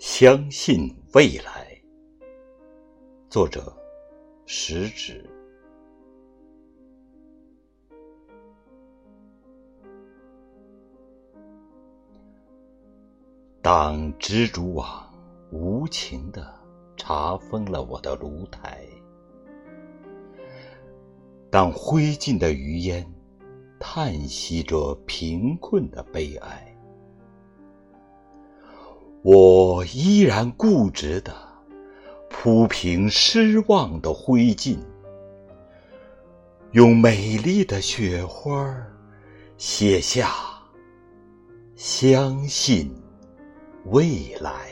相信未来。作者：食指。当蜘蛛网无情的查封了我的炉台，当灰烬的余烟叹息着贫困的悲哀。我依然固执地铺平失望的灰烬，用美丽的雪花写下相信未来。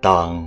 当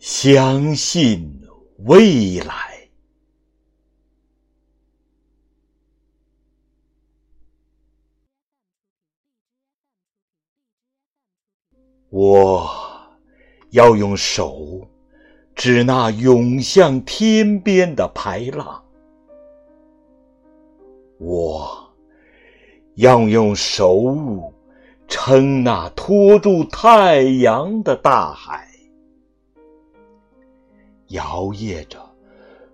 相信未来。我要用手指那涌向天边的排浪，我要用手撑那托住太阳的大海，摇曳着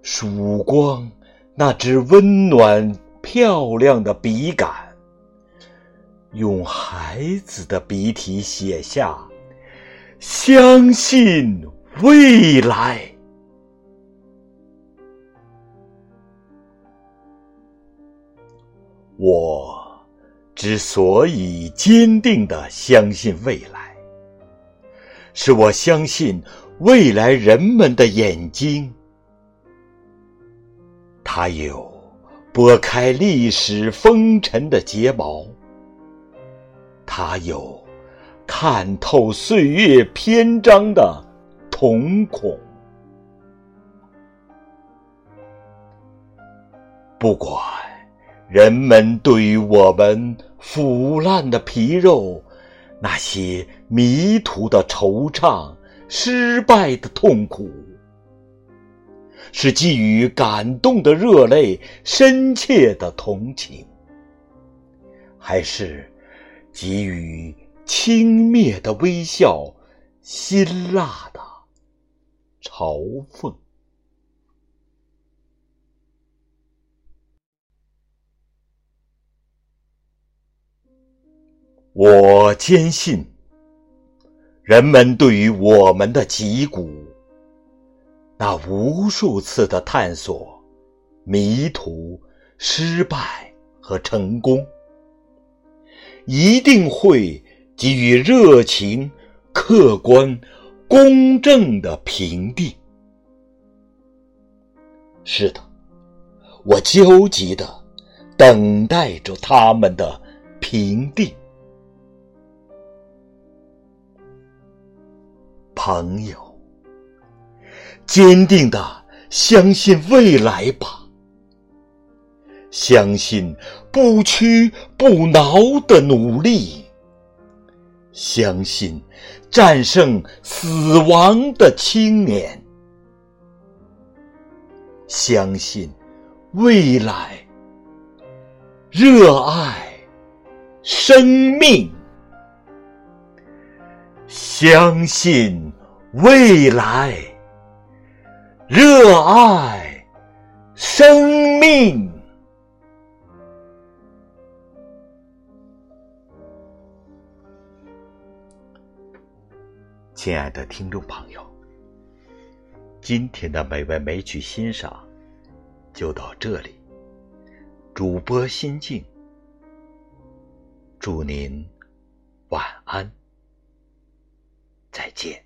曙光那支温暖漂亮的笔杆。用孩子的笔体写下“相信未来”。我之所以坚定的相信未来，是我相信未来人们的眼睛，它有拨开历史风尘的睫毛。他有看透岁月篇章的瞳孔，不管人们对于我们腐烂的皮肉、那些迷途的惆怅、失败的痛苦，是基于感动的热泪、深切的同情，还是？给予轻蔑的微笑，辛辣的嘲讽。我坚信，人们对于我们的脊骨，那无数次的探索、迷途、失败和成功。一定会给予热情、客观、公正的评定。是的，我焦急的等待着他们的评定。朋友，坚定的相信未来吧。相信不屈不挠的努力，相信战胜死亡的青年，相信未来，热爱生命，相信未来，热爱生命。亲爱的听众朋友，今天的美文美曲欣赏就到这里。主播心静，祝您晚安，再见。